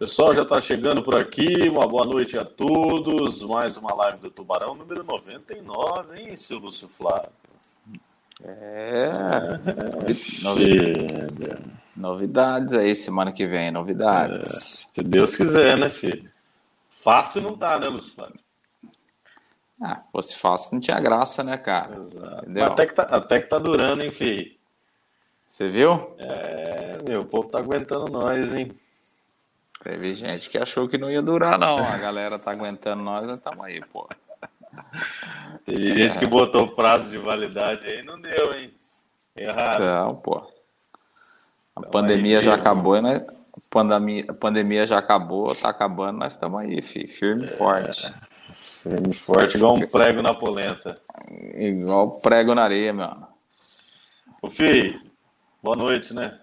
Pessoal já está chegando por aqui. Uma boa noite a todos. Mais uma live do Tubarão, número 99, hein, seu Lúcio Flávio? É. Novidades. novidades aí, semana que vem, novidades. É, se Deus quiser, né, filho? Fácil não tá, né, Lúcio Flávio? Ah, fosse fácil não tinha graça, né, cara? Exato. Até que, tá, até que tá durando, hein, filho? Você viu? É, meu, o povo tá aguentando nós, hein? Teve gente que achou que não ia durar, não. A galera tá aguentando nós, nós estamos aí, pô. Teve é. gente que botou prazo de validade aí não deu, hein? Errado. Não, pô. A então pandemia aí, já acabou e nós. A pandemia, a pandemia já acabou, tá acabando, nós estamos aí, filho. firme e é, forte. Firme e forte, igual um prego na polenta. Igual prego na areia, meu. Ô, filho, boa noite, né?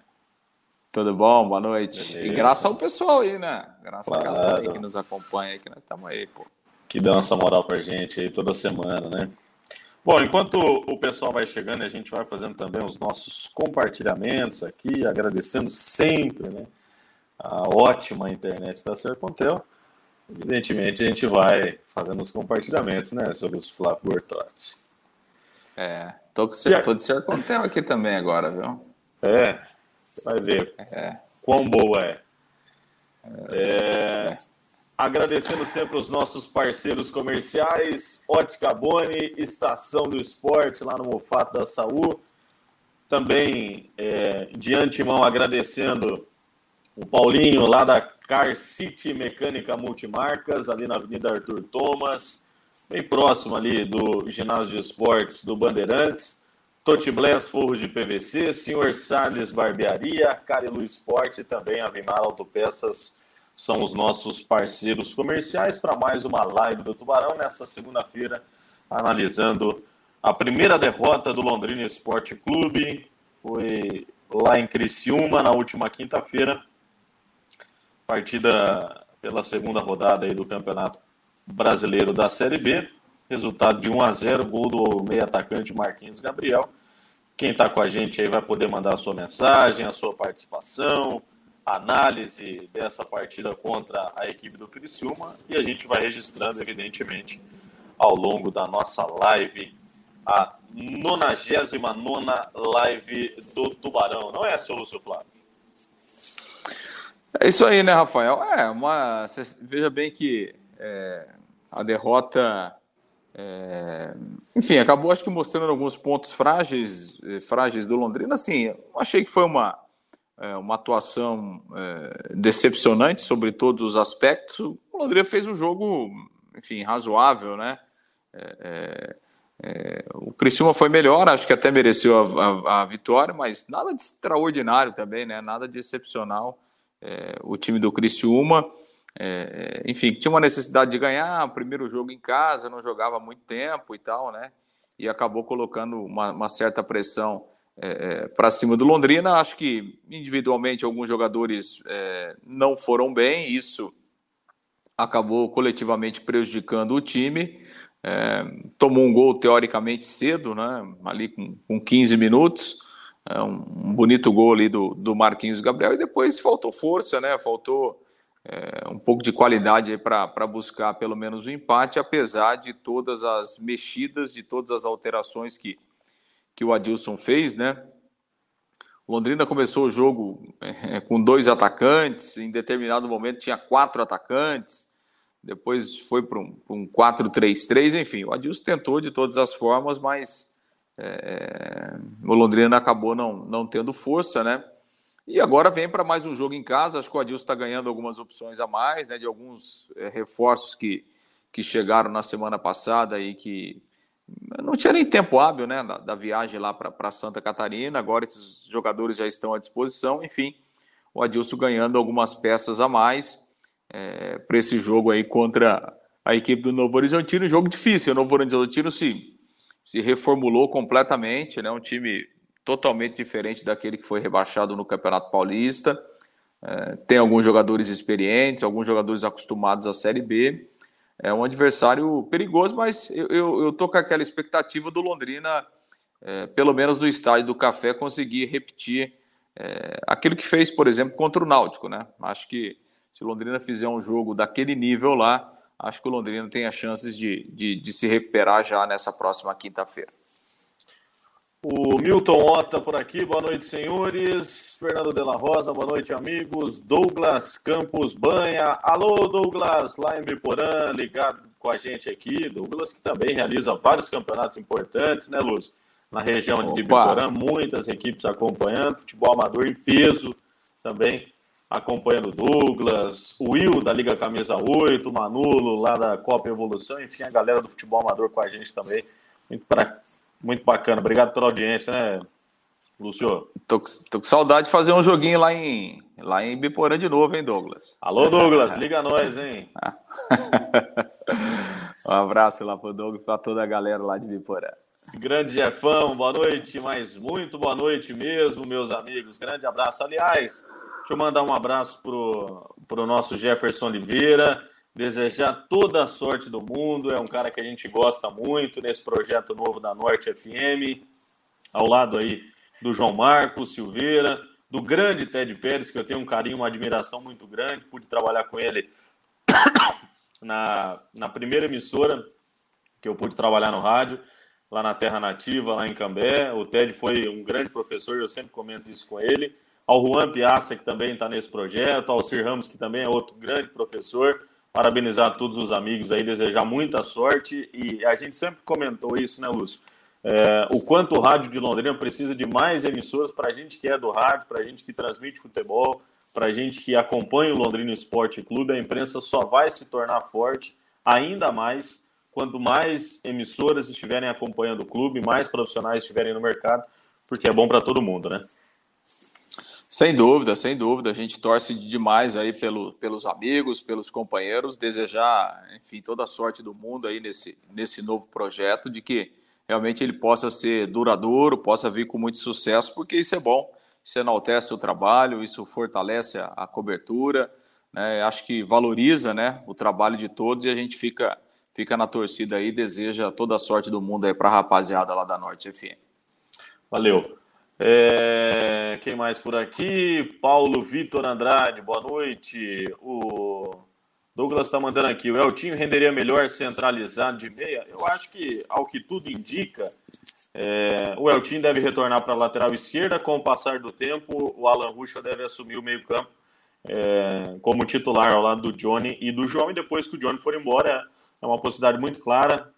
Tudo bom? Boa noite. Beleza. E graças ao pessoal aí, né? Graças claro. a galera aí que nos acompanha aí, que nós estamos aí, pô. Que dão essa moral pra gente aí toda semana, né? Bom, enquanto o pessoal vai chegando, a gente vai fazendo também os nossos compartilhamentos aqui, agradecendo sempre, né? A ótima internet da Sercontel. Evidentemente, a gente vai fazendo os compartilhamentos, né? Sobre os Flávio Bortotti. É, tô, com, tô de Sercontel aqui também agora, viu? É, vai ver é. quão boa é. é. Agradecendo sempre os nossos parceiros comerciais, Ótica Boni, Estação do Esporte, lá no Mofato da Saúde. Também, é, de antemão, agradecendo o Paulinho, lá da Car City Mecânica Multimarcas, ali na Avenida Arthur Thomas, bem próximo ali do ginásio de esportes do Bandeirantes. Totiblés Forros de PVC, Senhor Salles Barbearia, Carilu Esporte e também a Vimar Autopeças são os nossos parceiros comerciais para mais uma live do Tubarão nessa segunda-feira, analisando a primeira derrota do Londrina Esporte Clube. Foi lá em Criciúma na última quinta-feira. Partida pela segunda rodada aí do Campeonato Brasileiro da Série B. Resultado de 1 a 0, gol do meio atacante Marquinhos Gabriel. Quem está com a gente aí vai poder mandar a sua mensagem, a sua participação, análise dessa partida contra a equipe do Criciúma e a gente vai registrando, evidentemente, ao longo da nossa live, a 99 live do Tubarão. Não é, seu Lúcio Flávio? É isso aí, né, Rafael? É, uma. Você veja bem que é, a derrota é, enfim, acabou acho que mostrando alguns pontos frágeis, eh, frágeis do Londrina. Assim, achei que foi uma, é, uma atuação é, decepcionante sobre todos os aspectos. O Londrina fez um jogo, enfim, razoável, né? É, é, o Criciúma foi melhor, acho que até mereceu a, a, a, vitória, mas nada de extraordinário também, né? Nada de excepcional. É, o time do Criciúma. É, enfim, tinha uma necessidade de ganhar, primeiro jogo em casa, não jogava muito tempo e tal, né? E acabou colocando uma, uma certa pressão é, é para cima do Londrina. Acho que individualmente alguns jogadores é, não foram bem, isso acabou coletivamente prejudicando o time. É, tomou um gol teoricamente cedo, né? Ali com, com 15 minutos. É, um, um bonito gol ali do, do Marquinhos Gabriel, e depois faltou força, né? Faltou é, um pouco de qualidade para buscar pelo menos o um empate, apesar de todas as mexidas, de todas as alterações que, que o Adilson fez, né? O Londrina começou o jogo é, com dois atacantes, em determinado momento tinha quatro atacantes, depois foi para um, um 4-3-3, enfim, o Adilson tentou de todas as formas, mas é, o Londrina acabou não, não tendo força, né? E agora vem para mais um jogo em casa. Acho que o Adilson está ganhando algumas opções a mais, né? De alguns é, reforços que, que chegaram na semana passada e que não tinha nem tempo hábil, né? Da, da viagem lá para Santa Catarina. Agora esses jogadores já estão à disposição. Enfim, o Adilson ganhando algumas peças a mais é, para esse jogo aí contra a equipe do Novo Horizontino. Jogo difícil. O Novo Horizontino se, se reformulou completamente, né? Um time totalmente diferente daquele que foi rebaixado no Campeonato Paulista. É, tem alguns jogadores experientes, alguns jogadores acostumados à Série B. É um adversário perigoso, mas eu, eu tô com aquela expectativa do Londrina, é, pelo menos no estádio do Café, conseguir repetir é, aquilo que fez, por exemplo, contra o Náutico, né? Acho que Se o Londrina fizer um jogo daquele nível lá, acho que o Londrina tem as chances de, de, de se recuperar já nessa próxima quinta-feira. O Milton Ota por aqui, boa noite, senhores. Fernando Della Rosa, boa noite, amigos. Douglas Campos Banha, alô, Douglas, lá em Biporã, ligado com a gente aqui. Douglas que também realiza vários campeonatos importantes, né, Lúcio? Na região de Biporã, muitas equipes acompanhando, futebol amador em peso também acompanhando o Douglas, o Will da Liga Camisa 8, o Manulo lá da Copa Evolução, enfim, a galera do futebol amador com a gente também. Muito pra muito bacana. Obrigado pela audiência, né, Lúcio? Tô, tô com saudade de fazer um joguinho lá em, lá em Biporã de novo, hein, Douglas? Alô, Douglas, liga nós, hein? um abraço lá pro Douglas, para toda a galera lá de Biporã. Grande Jefão, boa noite, mas muito boa noite mesmo, meus amigos. Grande abraço. Aliás, deixa eu mandar um abraço pro, pro nosso Jefferson Oliveira desejar toda a sorte do mundo. É um cara que a gente gosta muito nesse projeto novo da Norte FM, ao lado aí do João Marcos Silveira, do grande Ted Pérez, que eu tenho um carinho, uma admiração muito grande. Pude trabalhar com ele na, na primeira emissora que eu pude trabalhar no rádio, lá na Terra Nativa, lá em Cambé. O Ted foi um grande professor, eu sempre comento isso com ele. Ao Juan Piazza, que também está nesse projeto, ao Sir Ramos, que também é outro grande professor parabenizar todos os amigos aí, desejar muita sorte. E a gente sempre comentou isso, né, Lúcio? É, o quanto o rádio de Londrina precisa de mais emissoras para a gente que é do rádio, para a gente que transmite futebol, para a gente que acompanha o Londrina Esporte Clube. A imprensa só vai se tornar forte ainda mais quanto mais emissoras estiverem acompanhando o clube, mais profissionais estiverem no mercado, porque é bom para todo mundo, né? Sem dúvida, sem dúvida. A gente torce demais aí pelo, pelos amigos, pelos companheiros, desejar, enfim, toda a sorte do mundo aí nesse, nesse novo projeto, de que realmente ele possa ser duradouro, possa vir com muito sucesso, porque isso é bom, isso enaltece o trabalho, isso fortalece a, a cobertura, né? acho que valoriza né, o trabalho de todos e a gente fica, fica na torcida aí, deseja toda a sorte do mundo aí para a rapaziada lá da Norte FM. Valeu. É, quem mais por aqui? Paulo Vitor Andrade, boa noite. O Douglas está mandando aqui. O Eltinho renderia melhor centralizado de meia? Eu acho que, ao que tudo indica, é, o Eltinho deve retornar para a lateral esquerda. Com o passar do tempo, o Alan Ruxa deve assumir o meio-campo é, como titular ao lado do Johnny e do João. E depois que o Johnny for embora, é uma possibilidade muito clara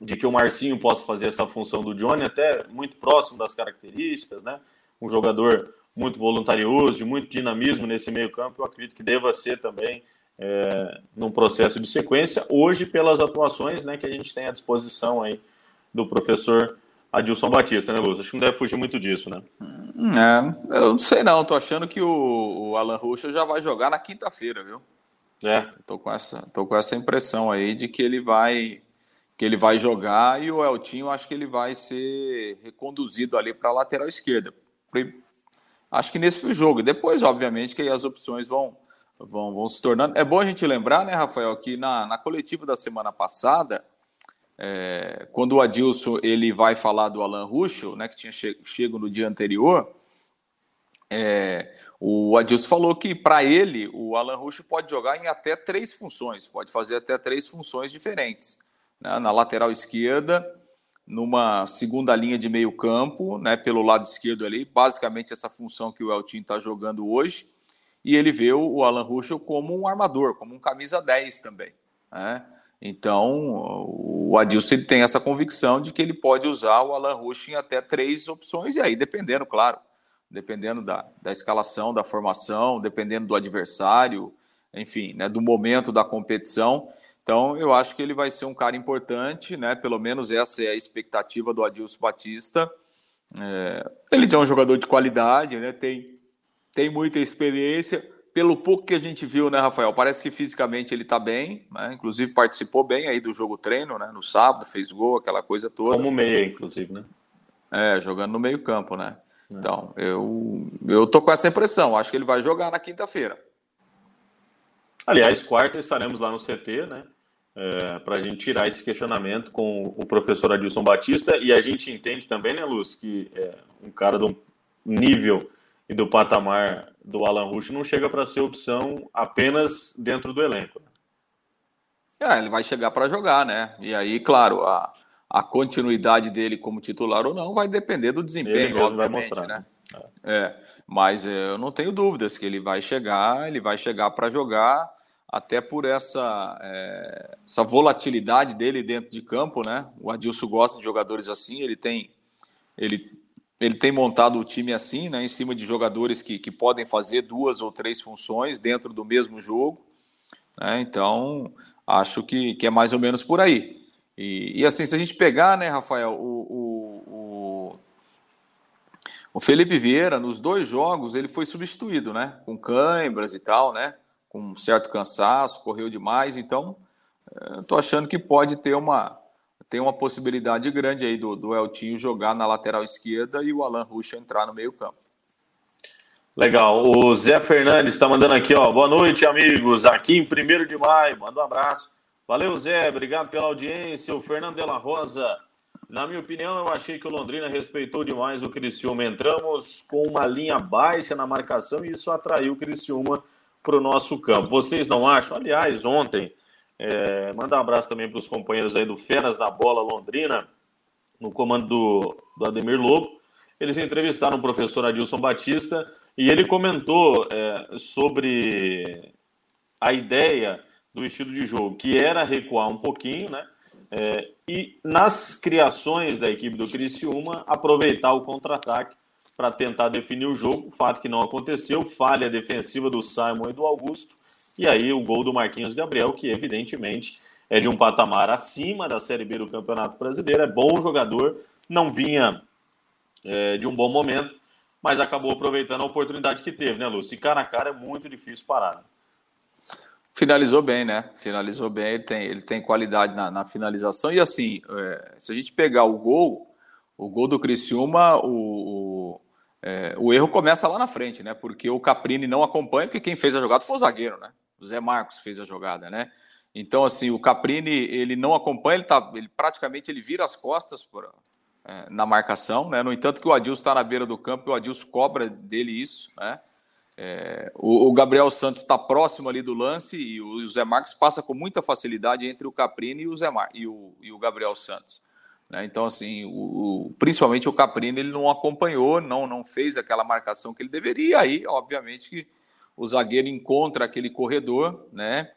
de que o Marcinho possa fazer essa função do Johnny, até muito próximo das características, né? Um jogador muito voluntarioso, de muito dinamismo nesse meio-campo, eu acredito que deva ser também é, num processo de sequência, hoje pelas atuações né, que a gente tem à disposição aí do professor Adilson Batista, né, Lúcio? Acho que não deve fugir muito disso, né? É, eu não sei não, tô achando que o, o Alan Ruxa já vai jogar na quinta-feira, viu? É. Tô com, essa, tô com essa impressão aí de que ele vai que ele vai jogar e o Eltinho acho que ele vai ser reconduzido ali para a lateral esquerda. Acho que nesse jogo. Depois, obviamente, que as opções vão, vão, vão se tornando. É bom a gente lembrar, né, Rafael, que na, na coletiva da semana passada, é, quando o Adilson ele vai falar do Alan Ruschel, né, que tinha che chego no dia anterior, é, o Adilson falou que para ele o Alan Ruschel pode jogar em até três funções, pode fazer até três funções diferentes né, na lateral esquerda, numa segunda linha de meio campo, né, pelo lado esquerdo ali, basicamente essa função que o Eltinho está jogando hoje, e ele vê o Alan Ruschel como um armador, como um camisa 10 também. Né? Então, o Adilson tem essa convicção de que ele pode usar o Alan Ruschel em até três opções, e aí dependendo, claro, dependendo da, da escalação, da formação, dependendo do adversário, enfim, né, do momento da competição, então, eu acho que ele vai ser um cara importante, né? Pelo menos essa é a expectativa do Adilson Batista. É, ele é um jogador de qualidade, né? Tem, tem muita experiência. Pelo pouco que a gente viu, né, Rafael? Parece que fisicamente ele está bem, né? Inclusive participou bem aí do jogo treino, né? No sábado, fez gol, aquela coisa toda. Como meia, inclusive, né? É, jogando no meio campo, né? É. Então, eu, eu tô com essa impressão. Acho que ele vai jogar na quinta-feira. Aliás, quarta estaremos lá no CT, né? É, para a gente tirar esse questionamento com o professor Adilson Batista. E a gente entende também, né, Luz, que é um cara do nível e do patamar do Alan Rush não chega para ser opção apenas dentro do elenco. Né? É, ele vai chegar para jogar, né? E aí, claro, a, a continuidade dele como titular ou não vai depender do desempenho, ele mesmo vai mostrar. né? É. é mas é, eu não tenho dúvidas que ele vai chegar, ele vai chegar para jogar, até por essa, é, essa volatilidade dele dentro de campo, né? O Adilson gosta de jogadores assim, ele tem ele, ele tem montado o time assim, né? Em cima de jogadores que, que podem fazer duas ou três funções dentro do mesmo jogo. Né? Então, acho que, que é mais ou menos por aí. E, e assim, se a gente pegar, né, Rafael, o, o, o, o, Felipe Vieira, nos dois jogos, ele foi substituído, né? Com câimbras e tal, né? Com um certo cansaço, correu demais. Então, estou achando que pode ter uma, tem uma possibilidade grande aí do, do Eltinho jogar na lateral esquerda e o Alan Ruxa entrar no meio campo. Legal. O Zé Fernandes está mandando aqui, ó. Boa noite, amigos. Aqui em 1 de maio. Manda um abraço. Valeu, Zé. Obrigado pela audiência. O Fernando Della Rosa. Na minha opinião, eu achei que o Londrina respeitou demais o Criciúma. Entramos com uma linha baixa na marcação e isso atraiu o Criciúma para o nosso campo. Vocês não acham? Aliás, ontem, é, mandar um abraço também para os companheiros aí do Feras da Bola Londrina, no comando do, do Ademir Lobo. Eles entrevistaram o professor Adilson Batista e ele comentou é, sobre a ideia do estilo de jogo, que era recuar um pouquinho, né? É, e nas criações da equipe do Criciúma, aproveitar o contra-ataque para tentar definir o jogo, fato que não aconteceu, falha defensiva do Simon e do Augusto, e aí o gol do Marquinhos Gabriel, que evidentemente é de um patamar acima da Série B do Campeonato Brasileiro, é bom jogador, não vinha é, de um bom momento, mas acabou aproveitando a oportunidade que teve, né, Lúcio? E cara a cara é muito difícil parar. Né? Finalizou bem, né? Finalizou bem, ele tem, ele tem qualidade na, na finalização. E assim, é, se a gente pegar o gol, o gol do Criciúma, o, o, é, o, erro começa lá na frente, né? Porque o Caprini não acompanha, porque quem fez a jogada foi o zagueiro, né? O Zé Marcos fez a jogada, né? Então, assim, o Caprini, ele não acompanha, ele, tá, ele praticamente ele vira as costas por, é, na marcação, né? No entanto, que o Adilson está na beira do campo e o Adilson cobra dele isso, né? É, o, o, Gabriel Santos está próximo ali do lance e o, o, Zé Marques passa com muita facilidade entre o Caprini e o, Zé Mar, e o, e o Gabriel Santos. Né? Então, assim, o, principalmente o Caprini ele não acompanhou, não, não fez aquela marcação que ele deveria. Aí, obviamente, que o zagueiro encontra aquele corredor, né?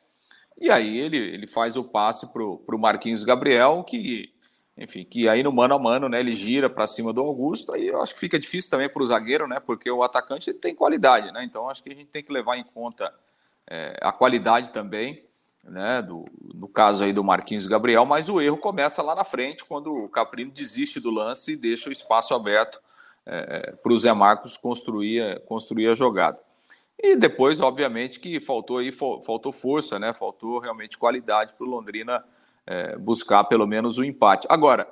E aí ele, ele faz o passe para o Marquinhos Gabriel, que enfim, que aí no mano a mano, né, ele gira para cima do Augusto, aí eu acho que fica difícil também para o zagueiro, né, porque o atacante tem qualidade, né, então acho que a gente tem que levar em conta é, a qualidade também, né, do, no caso aí do Marquinhos Gabriel, mas o erro começa lá na frente, quando o Caprino desiste do lance e deixa o espaço aberto é, para o Zé Marcos construir, construir a jogada. E depois, obviamente, que faltou aí, faltou força, né? Faltou realmente qualidade para o Londrina é, buscar pelo menos o empate. Agora,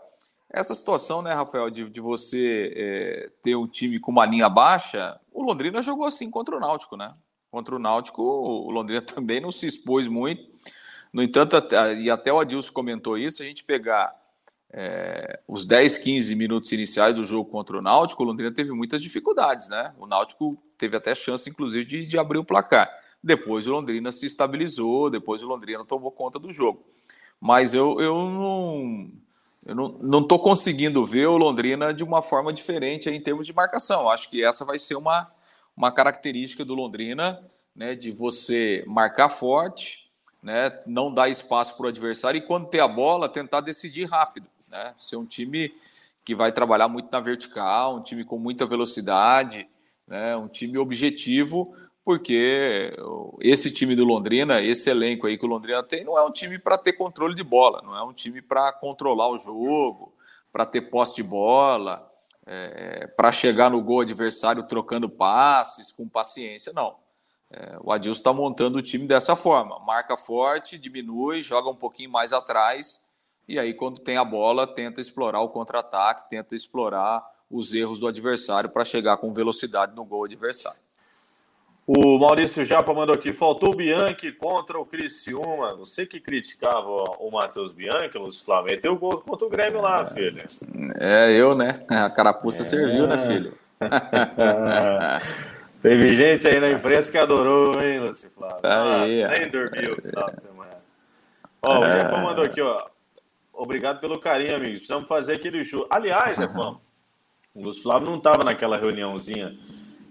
essa situação, né, Rafael, de, de você é, ter um time com uma linha baixa, o Londrina jogou assim contra o Náutico, né? Contra o Náutico, o Londrina também não se expôs muito. No entanto, e até o Adilson comentou isso, a gente pegar é, os 10, 15 minutos iniciais do jogo contra o Náutico, o Londrina teve muitas dificuldades, né? O Náutico teve até chance, inclusive, de, de abrir o placar. Depois o Londrina se estabilizou, depois o Londrina tomou conta do jogo mas eu, eu não eu não estou conseguindo ver o Londrina de uma forma diferente em termos de marcação. Acho que essa vai ser uma, uma característica do Londrina, né, de você marcar forte, né, não dar espaço para o adversário e quando ter a bola tentar decidir rápido, né, ser um time que vai trabalhar muito na vertical, um time com muita velocidade, né, um time objetivo porque esse time do Londrina, esse elenco aí que o Londrina tem, não é um time para ter controle de bola, não é um time para controlar o jogo, para ter posse de bola, é, para chegar no gol adversário trocando passes com paciência, não. É, o Adilson está montando o time dessa forma: marca forte, diminui, joga um pouquinho mais atrás, e aí, quando tem a bola, tenta explorar o contra-ataque, tenta explorar os erros do adversário para chegar com velocidade no gol adversário. O Maurício Japa mandou aqui, faltou o Bianchi contra o Criciúma. Você que criticava o Matheus Bianchi, Lúcio Flávio, meteu o gol contra o Grêmio lá, filho. É, eu, né? A carapuça é. serviu, né, filho? Teve gente aí na imprensa que adorou, hein, Lúcio Flávio? Nossa, aí, nem dormiu no final de semana. Ó, o Jefão mandou aqui, ó. Obrigado pelo carinho, amigos. Precisamos fazer aquele show. Aliás, Jefão, o Lúcio Flávio não estava naquela reuniãozinha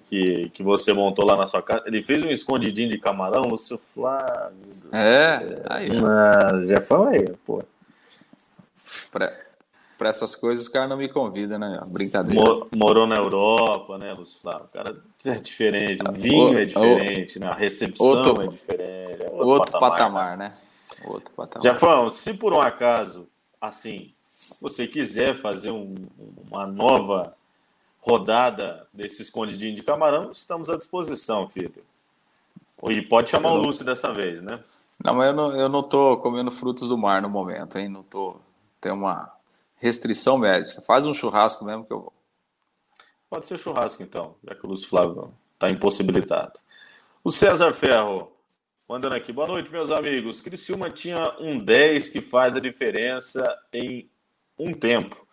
que, que você montou lá na sua casa. Ele fez um escondidinho de camarão, Lúcio Flávio. É, aí. Ah, Jefão aí, pô. Para essas coisas, o cara não me convida, né? Brincadeira. Mor morou na Europa, né, Lúcio Flávio? O cara é diferente, o vinho o, é diferente, o, né? a recepção outro, é diferente. É outro, outro patamar, patamar né? né? Outro patamar. Jefão, se por um acaso, assim, você quiser fazer um, uma nova rodada desse escondidinho de camarão, estamos à disposição, filho. E pode chamar o Lúcio dessa vez, né? Não, mas eu não, eu não tô comendo frutos do mar no momento, hein? Não tô. Tem uma restrição médica. Faz um churrasco mesmo que eu vou. Pode ser churrasco, então, já que o Lúcio Flávio está impossibilitado. O César Ferro, mandando aqui. Boa noite, meus amigos. Criciúma tinha um 10 que faz a diferença em um tempo.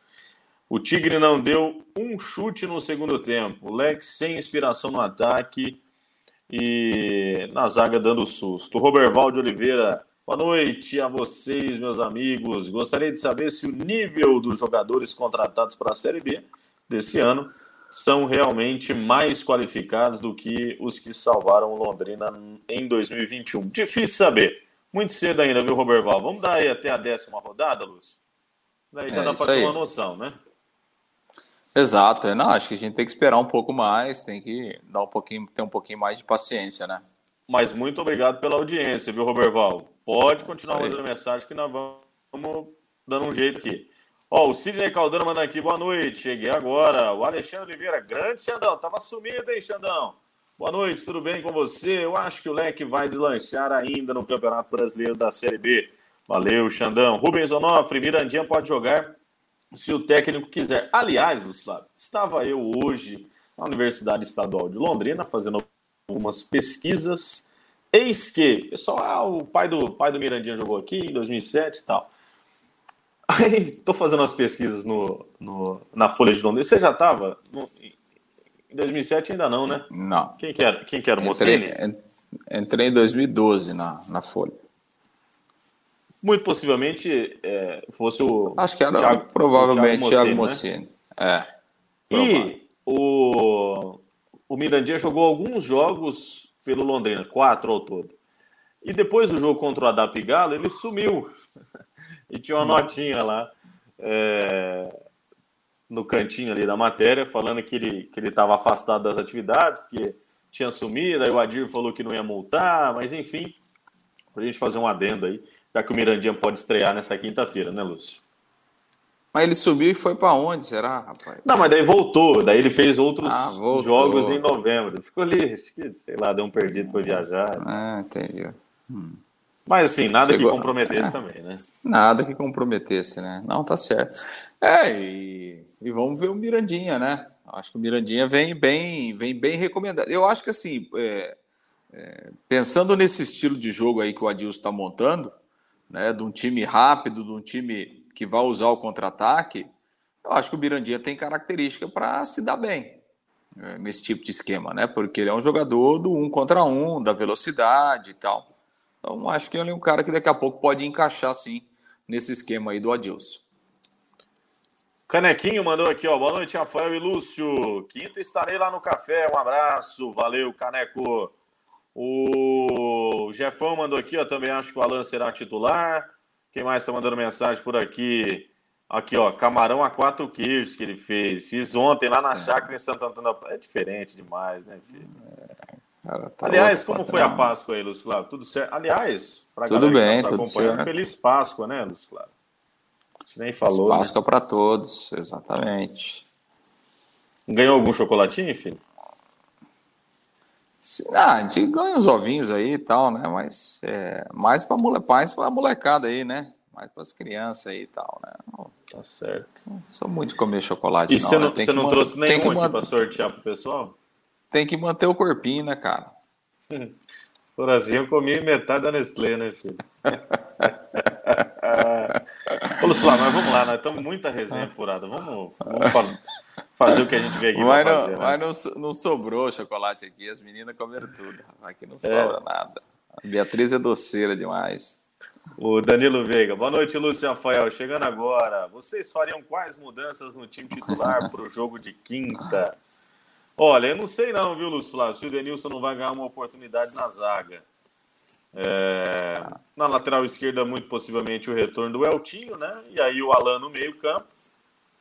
O Tigre não deu um chute no segundo tempo. O Lex sem inspiração no ataque e na zaga dando susto. Roberval Oliveira Boa noite a vocês, meus amigos. Gostaria de saber se o nível dos jogadores contratados para a Série B desse ano são realmente mais qualificados do que os que salvaram o Londrina em 2021. Difícil saber. Muito cedo ainda, viu, Roberval? Vamos dar aí até a décima rodada, Lúcio? Daí já é, dá para ter uma noção, né? Exato. Não, acho que a gente tem que esperar um pouco mais, tem que dar um pouquinho, ter um pouquinho mais de paciência, né? Mas muito obrigado pela audiência, viu, Roberval? Pode continuar mandando mensagem que nós vamos dando um jeito aqui. Ó, o Sidney Caldana manda aqui, boa noite, cheguei agora. O Alexandre Oliveira, grande Xandão, tava sumido, hein, Xandão? Boa noite, tudo bem com você? Eu acho que o Leque vai deslanchar ainda no Campeonato Brasileiro da Série B. Valeu, Xandão. Rubens Onofre, Mirandinha pode jogar se o técnico quiser. Aliás, Gustavo, estava eu hoje na Universidade Estadual de Londrina fazendo algumas pesquisas. Eis que, pessoal, ah, o pai do, pai do Mirandinha jogou aqui em 2007 e tal. Aí, estou fazendo as pesquisas no, no, na Folha de Londrina. Você já estava? Em 2007 ainda não, né? Não. Quem que era, quem que era o Mocelli? Entrei em 2012 na, na Folha. Muito possivelmente é, fosse o. Acho que era Thiago, provavelmente o Thiago Mocini. Né? É. E o, o Mirandinha jogou alguns jogos pelo Londrina, quatro ao todo. E depois do jogo contra o Adap Galo, ele sumiu. e tinha uma notinha lá é, no cantinho ali da matéria, falando que ele que ele estava afastado das atividades, porque tinha sumido, aí o Adir falou que não ia multar, mas enfim, para a gente fazer um adendo aí, já que o Mirandinha pode estrear nessa quinta-feira, né, Lúcio? Mas ele subiu e foi para onde, será, rapaz? Não, mas daí voltou. Daí ele fez outros ah, jogos em novembro. Ficou ali, sei lá, deu um perdido, foi viajar. Ah, entendi. Hum. Mas assim, nada Chegou... que comprometesse é, também, né? Nada que comprometesse, né? Não, tá certo. É, e, e vamos ver o Mirandinha, né? Acho que o Mirandinha vem bem, vem bem recomendado. Eu acho que assim, é, é, pensando nesse estilo de jogo aí que o Adilson está montando, né? De um time rápido, de um time que vai usar o contra-ataque, eu acho que o Mirandinha tem característica para se dar bem né, nesse tipo de esquema, né? Porque ele é um jogador do um contra um, da velocidade e tal. Então, acho que ele é um cara que daqui a pouco pode encaixar, sim, nesse esquema aí do Adilson. Canequinho mandou aqui, ó. Boa noite, Rafael e Lúcio. Quinta estarei lá no café. Um abraço. Valeu, Caneco. O Jefão mandou aqui, ó. Também acho que o Alan será titular. Quem mais está mandando mensagem por aqui? Aqui, ó, camarão a quatro queijos que ele fez. Fiz ontem lá na é. chácara em Santo Antônio. É diferente demais, né, filho? É, cara, tá Aliás, como foi a Páscoa aí, Lúcio Flávio? Tudo certo? Aliás, para tudo bem, que tá tudo acompanhando, certo. feliz Páscoa, né, Lúcio Flávio? A gente nem falou. Feliz Páscoa né? para todos, exatamente. Ganhou algum chocolatinho, filho? Ah, a gente ganha os ovinhos aí e tal, né? Mas é, mais para mole, a molecada aí, né? Mais para as crianças aí e tal, né? Tá certo. Não sou muito de comer chocolate, e não. você não, né? você não trouxe nenhum aqui para sortear pro pessoal? Tem que manter o corpinho, né, cara? Por assim eu comi metade da Nestlé, né, filho? Ô, Luciano, mas vamos lá, nós estamos muita resenha furada. Vamos, vamos falar, fazer o que a gente vê aqui. Mas, não, fazer, né? mas não, não, sobrou chocolate aqui, as meninas comeram tudo. Aqui não sobra é. nada. A Beatriz é doceira demais. O Danilo Veiga. Boa noite, Lúcio Rafael. Chegando agora. Vocês fariam quais mudanças no time titular para o jogo de quinta? Olha, eu não sei não, viu, Lúcio Flávio, se o Denilson não vai ganhar uma oportunidade na zaga. É, na lateral esquerda, muito possivelmente o retorno do Eltinho, né? E aí o Alan no meio campo.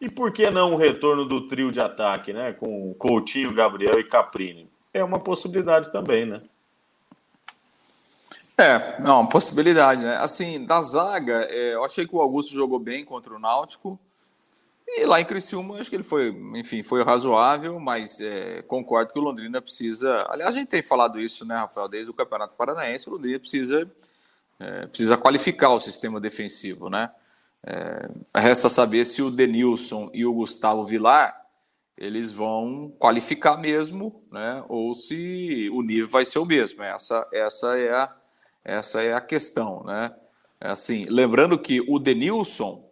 E por que não o retorno do trio de ataque, né? Com Coutinho, Gabriel e Caprini? É uma possibilidade também, né? É, não, uma possibilidade, né? Assim, da zaga, é, eu achei que o Augusto jogou bem contra o Náutico. E lá em Criciúma, acho que ele foi, enfim, foi razoável, mas é, concordo que o Londrina precisa. Aliás, a gente tem falado isso, né, Rafael, desde o Campeonato Paranaense, o Londrina precisa, é, precisa qualificar o sistema defensivo, né? É, resta saber se o Denilson e o Gustavo Vilar eles vão qualificar mesmo, né? Ou se o nível vai ser o mesmo. Essa, essa é a, essa é a questão, né? É assim, lembrando que o Denilson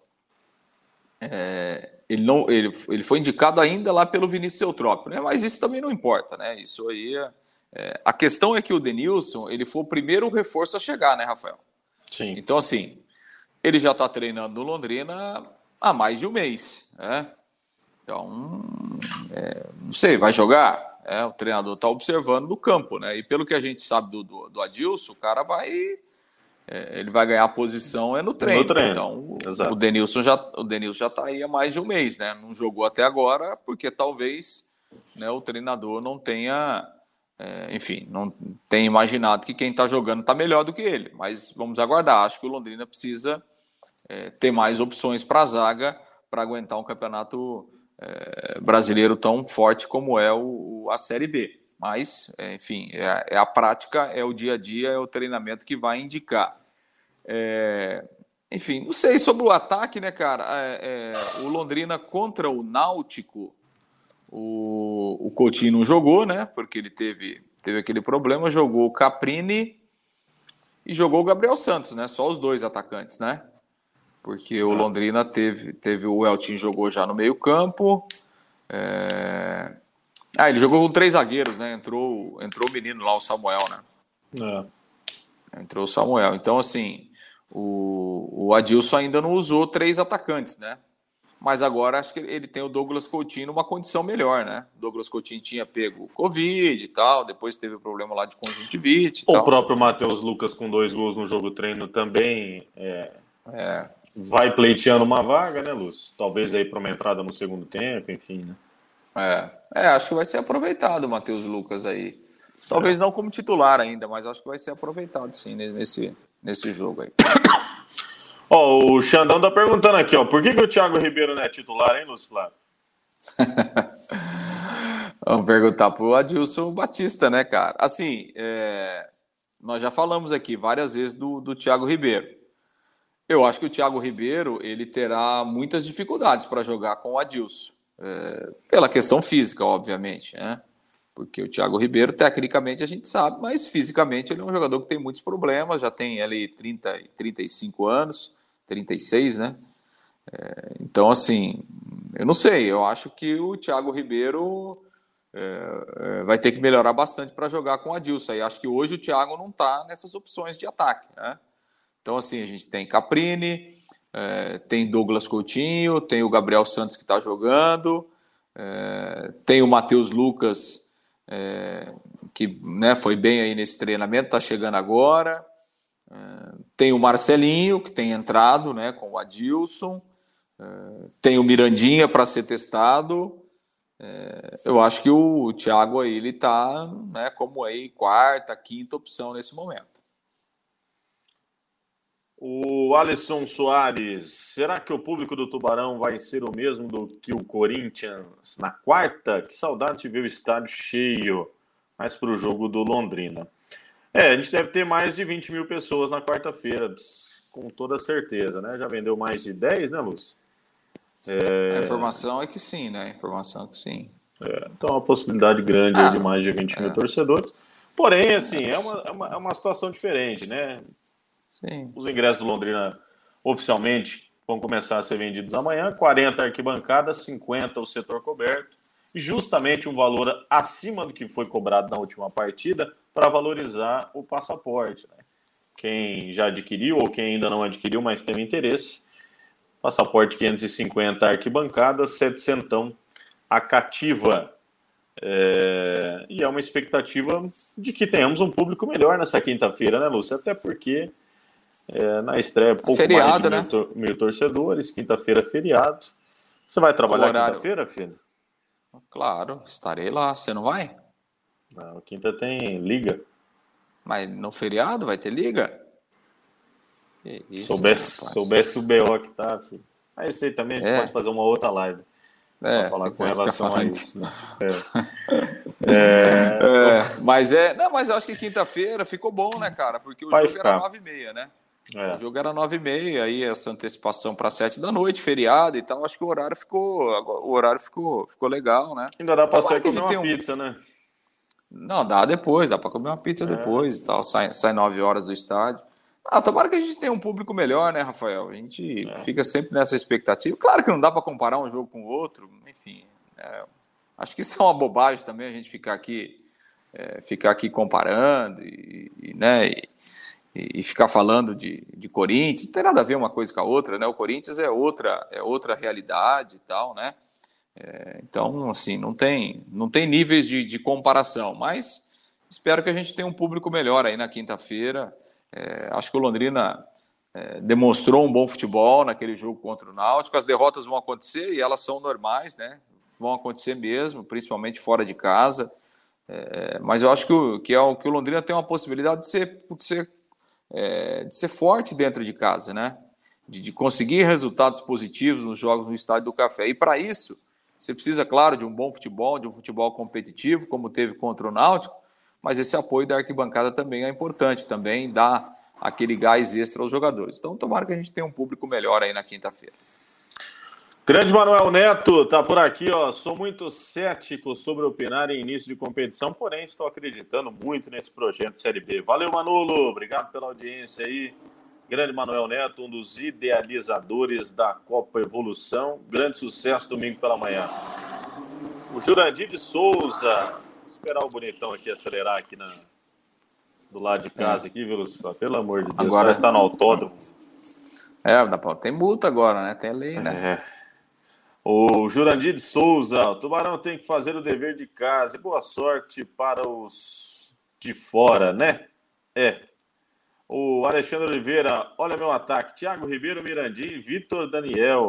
é, ele, não, ele, ele foi indicado ainda lá pelo Vinícius Eutrópio, né? mas isso também não importa, né? Isso aí é, é, a questão é que o Denilson ele foi o primeiro reforço a chegar, né, Rafael? Sim. Então, assim, ele já está treinando no Londrina há mais de um mês, né? Então, é, não sei, vai jogar? É, o treinador está observando no campo, né? E pelo que a gente sabe do, do, do Adilson, o cara vai é, ele vai ganhar a posição é no treino. No treino. Então, Exato. o Denilson já o Denilson já está aí há mais de um mês, né? Não jogou até agora porque talvez né, o treinador não tenha, é, enfim, não tenha imaginado que quem está jogando está melhor do que ele. Mas vamos aguardar. Acho que o Londrina precisa é, ter mais opções para a zaga para aguentar um campeonato é, brasileiro tão forte como é o, a Série B. Mas, é, enfim, é, é, a prática, é o dia a dia, é o treinamento que vai indicar. É, enfim, não sei sobre o ataque, né, cara? O Londrina contra o Náutico, o, o Coutinho não jogou, né? Porque ele teve, teve aquele problema, jogou o Caprini e jogou o Gabriel Santos, né? Só os dois atacantes, né? Porque o Londrina teve, teve o Eltin jogou já no meio campo. É... Ah, ele jogou com três zagueiros, né? Entrou, entrou o menino lá, o Samuel, né? É. Entrou o Samuel. Então, assim, o, o Adilson ainda não usou três atacantes, né? Mas agora acho que ele tem o Douglas Coutinho numa condição melhor, né? O Douglas Coutinho tinha pego Covid e tal, depois teve o problema lá de conjuntivite. o tal. próprio Matheus Lucas com dois gols no jogo treino também é, é. Vai pleiteando uma vaga, né, Lúcio? Talvez aí para uma entrada no segundo tempo, enfim, né? É, é acho que vai ser aproveitado o Matheus Lucas aí. Talvez é. não como titular ainda, mas acho que vai ser aproveitado sim nesse, nesse jogo aí. Ó, oh, o Xandão tá perguntando aqui, ó, por que, que o Thiago Ribeiro não é titular, hein, Lúcio Flávio? Vamos perguntar pro Adilson Batista, né, cara? Assim, é... nós já falamos aqui várias vezes do, do Thiago Ribeiro. Eu acho que o Thiago Ribeiro ele terá muitas dificuldades para jogar com o Adilson. É... pela questão física, obviamente, né? porque o Thiago Ribeiro, tecnicamente, a gente sabe, mas fisicamente ele é um jogador que tem muitos problemas, já tem ali 30, 35 anos, 36, né? É, então, assim, eu não sei, eu acho que o Thiago Ribeiro é, vai ter que melhorar bastante para jogar com a Dilson. E acho que hoje o Thiago não está nessas opções de ataque, né? Então, assim, a gente tem Caprini, é, tem Douglas Coutinho, tem o Gabriel Santos que está jogando, é, tem o Matheus Lucas é, que né, foi bem aí nesse treinamento, está chegando agora. É, tem o Marcelinho, que tem entrado né, com o Adilson. É, tem o Mirandinha para ser testado. É, eu acho que o, Thiago aí ele está né, como aí quarta, quinta opção nesse momento. O Alisson Soares, será que o público do Tubarão vai ser o mesmo do que o Corinthians na quarta? Que saudade de ver o estádio cheio, mas para o jogo do Londrina. É, a gente deve ter mais de 20 mil pessoas na quarta-feira, com toda certeza, né? Já vendeu mais de 10, né, Lúcio? É... A informação é que sim, né? A informação é que sim. É, então, é uma possibilidade grande ah, de mais de 20 mil é. torcedores. Porém, assim, é uma, é uma, é uma situação diferente, né? Sim. Os ingressos do Londrina oficialmente vão começar a ser vendidos amanhã. 40 arquibancadas, 50 o setor coberto. justamente um valor acima do que foi cobrado na última partida para valorizar o passaporte. Né? Quem já adquiriu ou quem ainda não adquiriu, mas tem interesse, passaporte 550 arquibancada, 700 a cativa. É... E é uma expectativa de que tenhamos um público melhor nessa quinta-feira, né, Lúcia? Até porque é, na estreia pouco feriado, mais de mil, né? mil torcedores, quinta-feira feriado. Você vai trabalhar quinta-feira, filho? Claro, estarei lá. Você não vai? Não, quinta tem liga. Mas no feriado vai ter liga? Isso, soubesse, rapaz. soubesse o BO que tá, filho. Aí sei também, a gente é. pode fazer uma outra live. É, pra falar com relação a isso. Né? É. é. É. Mas é. Não, mas eu acho que quinta-feira ficou bom, né, cara? Porque o vai jogo ficar. era 9h30, né? É. O jogo era 9h30, aí essa antecipação para 7 da noite, feriado e tal. Acho que o horário ficou. O horário ficou, ficou legal, né? Ainda dá para sair comer uma pizza, um... né? Não, dá depois, dá para comer uma pizza é. depois e tal. Sai, sai 9 horas do estádio. Ah, tomara que a gente tenha um público melhor, né, Rafael? A gente é. fica sempre nessa expectativa. Claro que não dá para comparar um jogo com o outro, enfim. É, acho que isso é uma bobagem também a gente ficar aqui, é, ficar aqui comparando e, e né, e, e, ficar falando de, de Corinthians, não tem nada a ver uma coisa com a outra, né? O Corinthians é outra, é outra realidade e tal, né? É, então, assim, não tem, não tem níveis de, de, comparação, mas espero que a gente tenha um público melhor aí na quinta-feira. É, acho que o Londrina é, demonstrou um bom futebol naquele jogo contra o Náutico. As derrotas vão acontecer e elas são normais, né? Vão acontecer mesmo, principalmente fora de casa. É, mas eu acho que, o, que, é o, que o Londrina tem uma possibilidade de ser, de ser é, de ser forte dentro de casa, né? De, de, conseguir resultados positivos nos jogos no Estádio do Café. E para isso, você precisa, claro, de um bom futebol, de um futebol competitivo, como teve contra o Náutico, mas esse apoio da arquibancada também é importante, também dá aquele gás extra aos jogadores. Então, tomara que a gente tenha um público melhor aí na quinta-feira. Grande Manuel Neto tá por aqui, ó. Sou muito cético sobre opinar em início de competição, porém estou acreditando muito nesse projeto Série B. Valeu, Manolo. Obrigado pela audiência aí. Grande Manuel Neto, um dos idealizadores da Copa Evolução. Grande sucesso domingo pela manhã. O Jurandir de Souza. Vou esperar o bonitão aqui acelerar aqui na, do lado de casa aqui, viu, Lucifer? Pelo amor de Deus, agora está no autódromo. É, tem multa agora, né? Tem lei, né? É. O Jurandir de Souza, o Tubarão tem que fazer o dever de casa. E boa sorte para os de fora, né? É. O Alexandre Oliveira, olha meu ataque. Thiago Ribeiro, Mirandim, Vitor Daniel.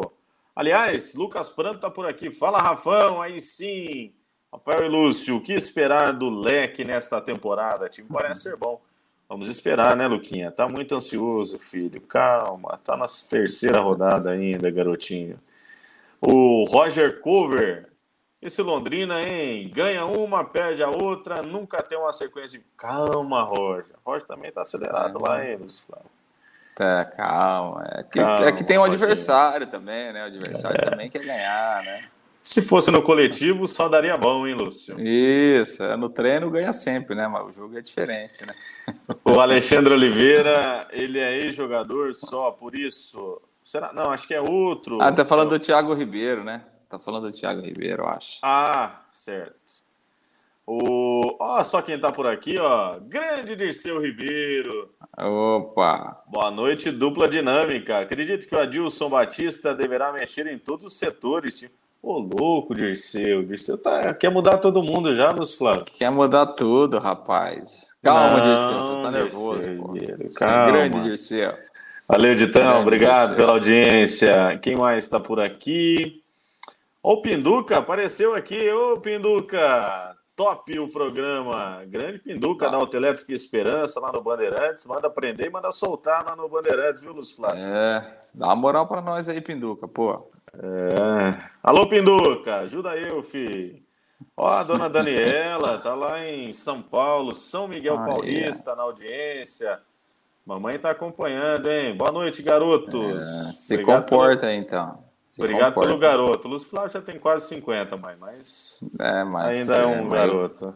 Aliás, Lucas Pranto tá por aqui. Fala, Rafão, aí sim. Rafael e Lúcio, o que esperar do leque nesta temporada? O time parece ser bom. Vamos esperar, né, Luquinha? Tá muito ansioso, filho. Calma, tá na terceira rodada ainda, garotinho. O Roger Cover. Esse Londrina, hein? Ganha uma, perde a outra, nunca tem uma sequência de. Calma, Roger. Roger também tá acelerado calma. lá, hein, Luiz Tá, calma. É que, calma, é que tem um adversário também, né? O adversário é. também quer ganhar, né? Se fosse no coletivo, só daria bom, hein, Lúcio? Isso, é, no treino ganha sempre, né? Mas o jogo é diferente, né? O Alexandre Oliveira, ele é ex-jogador só, por isso Será? Não, acho que é outro. Ah, tá falando do Thiago Ribeiro, né? Tá falando do Thiago Ribeiro, eu acho. Ah, certo. O... Ó, só quem tá por aqui, ó. Grande Dirceu Ribeiro. Opa! Boa noite, dupla dinâmica. Acredito que o Adilson Batista deverá mexer em todos os setores. Ô, louco, Dirceu. Dirceu tá... quer mudar todo mundo já nos Flávio. Quer mudar tudo, rapaz. Calma, Não, Dirceu. Você tá nervoso, Dirceu, pô. Calma. Grande Dirceu. Valeu, Ditão. Obrigado pela audiência. Quem mais está por aqui? O Pinduca apareceu aqui. Ô, Pinduca! Top o programa. Grande Pinduca da Autoelétrica Esperança, lá no Bandeirantes. Manda prender e manda soltar lá no Bandeirantes, viu, Luz Flávio? É, dá uma moral para nós aí, Pinduca, pô. É. Alô, Pinduca, ajuda eu, filho. Ó, a dona Daniela tá lá em São Paulo, São Miguel ah, Paulista, é. na audiência. Mamãe está acompanhando, hein? Boa noite, garotos. É, se Obrigado comporta, pelo... então. Se Obrigado comporta. pelo garoto. Lúcio Flávio já tem quase 50, mãe, mas, é, mas ainda é, um garoto.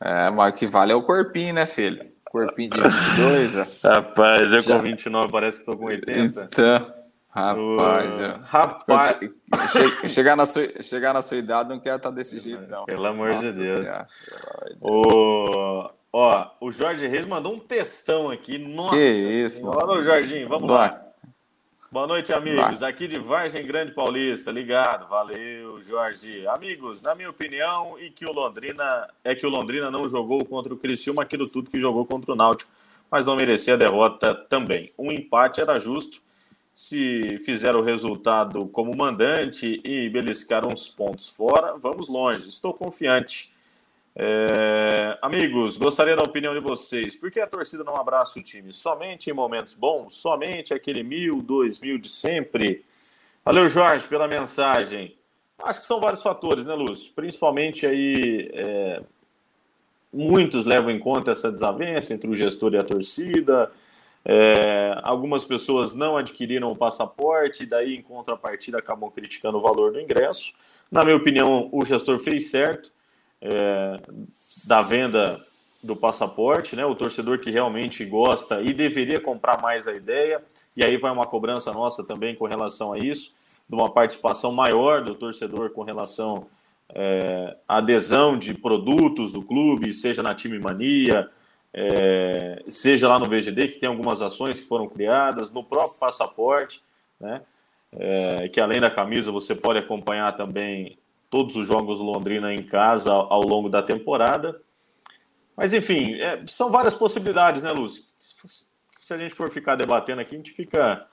É, mas o que vale é o corpinho, né, filho? Corpinho de 22. Rapaz, eu já... com 29 parece que tô com 80. Então, Rapaz, é. rapaz. chegar, na sua, chegar na sua idade não quer estar tá desse jeito, não. Pelo amor Nossa de Deus. O, ó, o Jorge Reis mandou um textão aqui. Nossa que isso, senhora. Mano. Jorginho, vamos lá. Boa noite, amigos. Vai. Aqui de Vargem Grande Paulista, ligado. Valeu, Jorge. Amigos, na minha opinião, e que o Londrina é que o Londrina não jogou contra o Criciúma aquilo tudo que jogou contra o Náutico, mas não merecia a derrota também. Um empate era justo se fizer o resultado como mandante e beliscar uns pontos fora, vamos longe. Estou confiante. É... Amigos, gostaria da opinião de vocês. Por que a torcida não abraça o time? Somente em momentos bons? Somente aquele mil, dois mil de sempre? Valeu, Jorge, pela mensagem. Acho que são vários fatores, né, Lúcio? Principalmente aí. É... Muitos levam em conta essa desavença entre o gestor e a torcida é, algumas pessoas não adquiriram o passaporte, daí em contrapartida acabam criticando o valor do ingresso. Na minha opinião, o gestor fez certo é, da venda do passaporte, né? O torcedor que realmente gosta e deveria comprar mais a ideia. E aí vai uma cobrança nossa também com relação a isso, de uma participação maior do torcedor com relação é, à adesão de produtos do clube, seja na Time Mania, é, seja lá no VGD, que tem algumas ações que foram criadas, no próprio passaporte, né? É, que além da camisa você pode acompanhar também todos os jogos do Londrina em casa ao, longo da temporada. Mas enfim, é, são várias possibilidades, né, Lúcio? Se, a gente for ficar debatendo aqui, a gente fica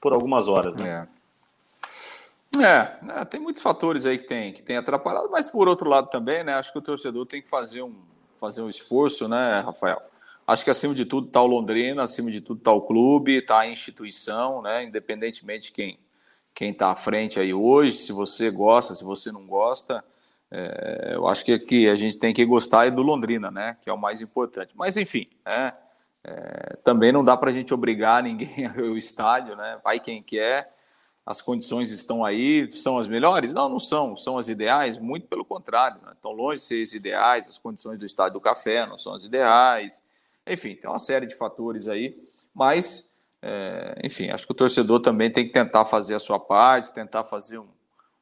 por algumas horas, né? É. é. É, tem muitos fatores aí que tem, que tem atrapalhado, mas por outro lado também, né? Acho que o torcedor tem que fazer um, fazer um esforço, né, Rafael? Acho que acima de tudo está o Londrina, acima de tudo está o clube, está a instituição, né? Independentemente de quem quem está à frente aí hoje, se você gosta, se você não gosta, é, eu acho que, que a gente tem que gostar do Londrina, né? Que é o mais importante. Mas enfim, né? É, também não dá para a gente obrigar ninguém a o estádio, né? Vai quem quer as condições estão aí, são as melhores? Não, não são. São as ideais? Muito pelo contrário. Né? Estão longe de ser as ideais, as condições do estádio do café não são as ideais. Enfim, tem uma série de fatores aí, mas, é, enfim, acho que o torcedor também tem que tentar fazer a sua parte, tentar fazer um,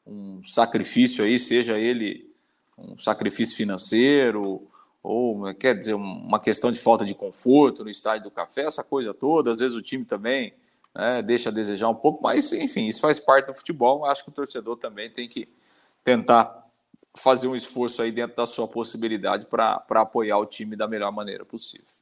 um sacrifício aí, seja ele um sacrifício financeiro ou, quer dizer, uma questão de falta de conforto no estádio do café, essa coisa toda. Às vezes o time também né, deixa a desejar um pouco, mas enfim, isso faz parte do futebol. Acho que o torcedor também tem que tentar fazer um esforço aí dentro da sua possibilidade para apoiar o time da melhor maneira possível.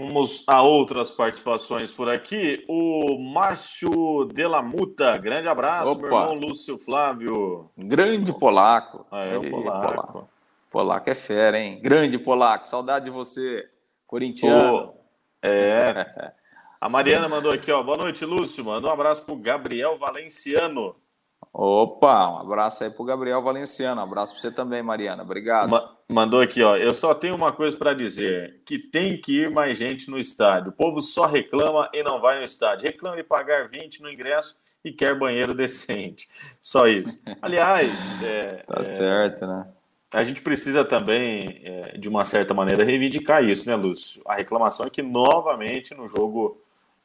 Vamos a outras participações por aqui. O Márcio Delamuta, grande abraço, Opa. meu irmão Lúcio Flávio. Grande polaco. Ah, é, o polaco. polaco. Polaco é fera, hein? Grande polaco, saudade de você, corintiano. Oh, é. A Mariana mandou aqui, ó. Boa noite, Lúcio. Manda um abraço pro Gabriel Valenciano. Opa, um abraço aí pro Gabriel Valenciano. Um abraço para você também, Mariana. Obrigado. Ma mandou aqui, ó. Eu só tenho uma coisa para dizer: que tem que ir mais gente no estádio. O povo só reclama e não vai no estádio. Reclama de pagar 20 no ingresso e quer banheiro decente. Só isso. Aliás, é, tá é, certo, né? A gente precisa também, é, de uma certa maneira, reivindicar isso, né, Lúcio? A reclamação é que novamente no jogo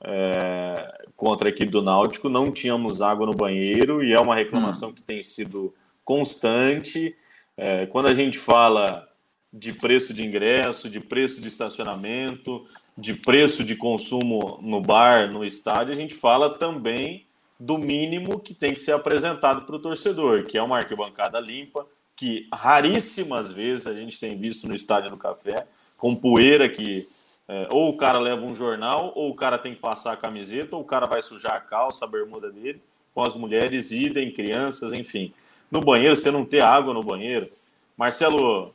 é, contra a equipe do Náutico, não tínhamos água no banheiro e é uma reclamação hum. que tem sido constante. É, quando a gente fala de preço de ingresso, de preço de estacionamento, de preço de consumo no bar, no estádio, a gente fala também do mínimo que tem que ser apresentado para o torcedor, que é uma arquibancada limpa, que raríssimas vezes a gente tem visto no estádio do Café, com poeira que é, ou o cara leva um jornal, ou o cara tem que passar a camiseta, ou o cara vai sujar a calça, a bermuda dele, com as mulheres, idem, crianças, enfim. No banheiro, você não ter água no banheiro. Marcelo,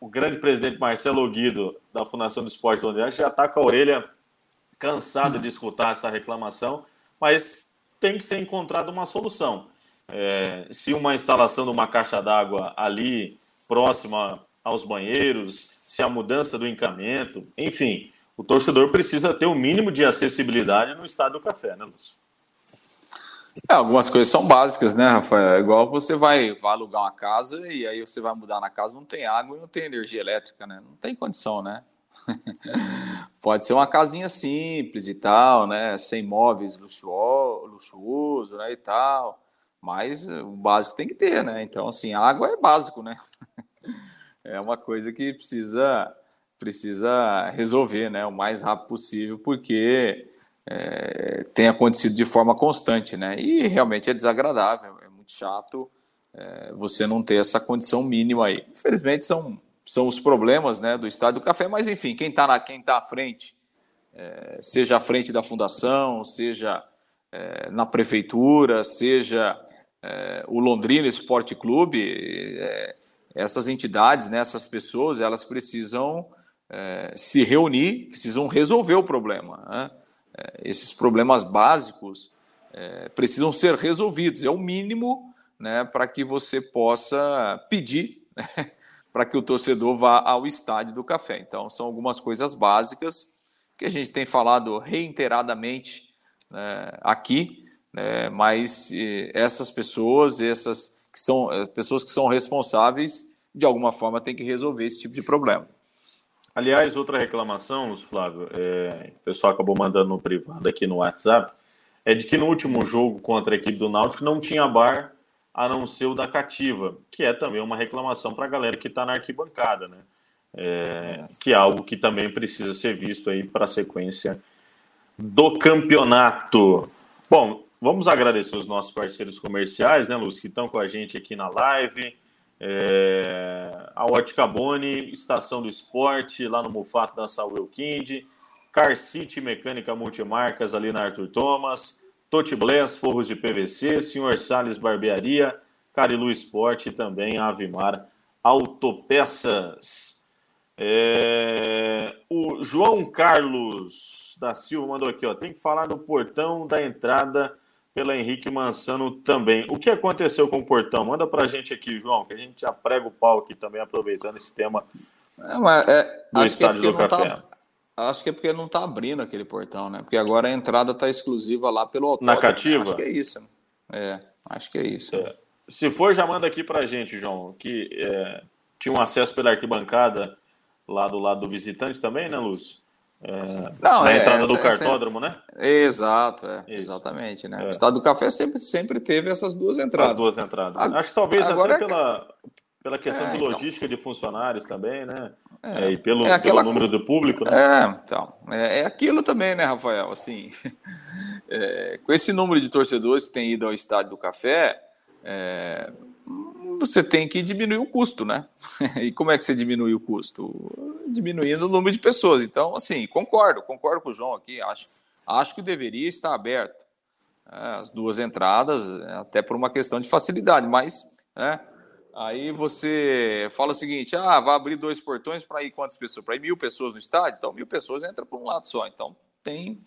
o grande presidente Marcelo Guido, da Fundação do Esporte Londrina, já está com a orelha cansado de escutar essa reclamação, mas tem que ser encontrada uma solução. É, se uma instalação de uma caixa d'água ali, próxima aos banheiros, se a mudança do encaminhamento, enfim, o torcedor precisa ter o um mínimo de acessibilidade no estado do café, né, Lúcio? É, algumas coisas são básicas, né, Rafael? É igual você vai, vai alugar uma casa e aí você vai mudar na casa, não tem água e não tem energia elétrica, né? Não tem condição, né? Pode ser uma casinha simples e tal, né? Sem móveis luxuoso, luxuoso, né? E tal. Mas o básico tem que ter, né? Então, assim, água é básico, né? É uma coisa que precisa precisa resolver, né? O mais rápido possível, porque é, tem acontecido de forma constante, né? E realmente é desagradável, é muito chato é, você não ter essa condição mínima aí. Infelizmente são, são os problemas, né, do estádio do café, mas enfim, quem está quem tá à frente, é, seja à frente da fundação, seja é, na prefeitura, seja é, o Londrina Esporte Clube, é, essas entidades, né, essas pessoas, elas precisam se reunir, precisam resolver o problema. Né? É, esses problemas básicos é, precisam ser resolvidos. É o mínimo né, para que você possa pedir né, para que o torcedor vá ao estádio do café. Então, são algumas coisas básicas que a gente tem falado reiteradamente né, aqui, né, mas essas pessoas, essas que são é, pessoas que são responsáveis, de alguma forma, têm que resolver esse tipo de problema. Aliás, outra reclamação, Luz Flávio, é, o pessoal acabou mandando no privado aqui no WhatsApp, é de que no último jogo contra a equipe do Náutico não tinha bar a não ser o da cativa, que é também uma reclamação para a galera que está na arquibancada, né? É, que é algo que também precisa ser visto aí para a sequência do campeonato. Bom, vamos agradecer os nossos parceiros comerciais, né, Luz, que estão com a gente aqui na live é, a Ótica Boni, Estação do Esporte, lá no Mufato da Saúl Kind, Car City Mecânica Multimarcas, ali na Arthur Thomas, Toti Bless, Forros de PVC, Senhor Sales Barbearia, Carilu Esporte e também a Avimar Autopeças. É, o João Carlos da Silva mandou aqui, ó, tem que falar do portão da entrada pela Henrique Mansano também. O que aconteceu com o Portão? Manda para a gente aqui, João, que a gente já prega o pau aqui também, aproveitando esse tema é, mas, é, do Estádio é do Café. Tá, acho que é porque não está abrindo aquele portão, né? Porque agora a entrada está exclusiva lá pelo autódromo. Na cativa? Acho que é isso. Né? É, acho que é isso. É. Se for, já manda aqui para a gente, João, que é, tinha um acesso pela arquibancada lá do lado do visitante também, né, Lúcio? É, não, na é, entrada do cartódromo, né? Exato, é, exatamente, né? É. O estado do café sempre, sempre teve essas duas entradas. As duas entradas. A, Acho que talvez até é pela, pela questão de então. logística então. de funcionários também, né? É, e pelo, aquela... pelo número do público, né? É, então. É, aquilo também, né, Rafael? Assim, com esse número de torcedores que têm ido ao estádio do café, você tem que diminuir o custo, né? E como é que você diminui o custo? Diminuindo o número de pessoas. Então, assim, concordo, concordo com o João aqui. Acho, acho que deveria estar aberto é, as duas entradas, até por uma questão de facilidade, mas, né? Aí você fala o seguinte: ah, vai abrir dois portões para ir quantas pessoas? Para ir mil pessoas no estádio? Então, mil pessoas entra por um lado só. Então, tem,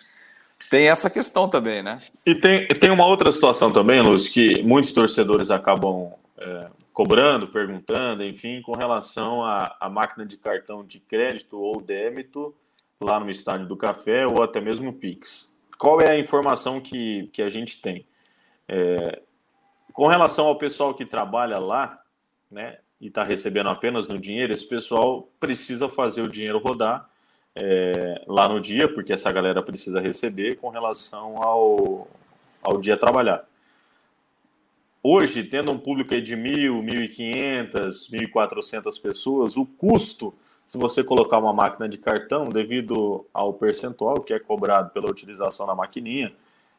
tem essa questão também, né? E tem, tem uma outra situação também, Luz, que muitos torcedores acabam é, cobrando, perguntando, enfim, com relação à, máquina de cartão de crédito ou débito lá no estádio do café ou até mesmo Pix. Qual é a informação que, que a gente tem? É, com relação ao pessoal que trabalha lá, né, e está recebendo apenas no dinheiro, esse pessoal precisa fazer o dinheiro rodar é, lá no dia, porque essa galera precisa receber com relação ao, ao dia trabalhar. Hoje, tendo um público de 1.000, 1.500, 1.400 pessoas, o custo, se você colocar uma máquina de cartão, devido ao percentual que é cobrado pela utilização da maquininha,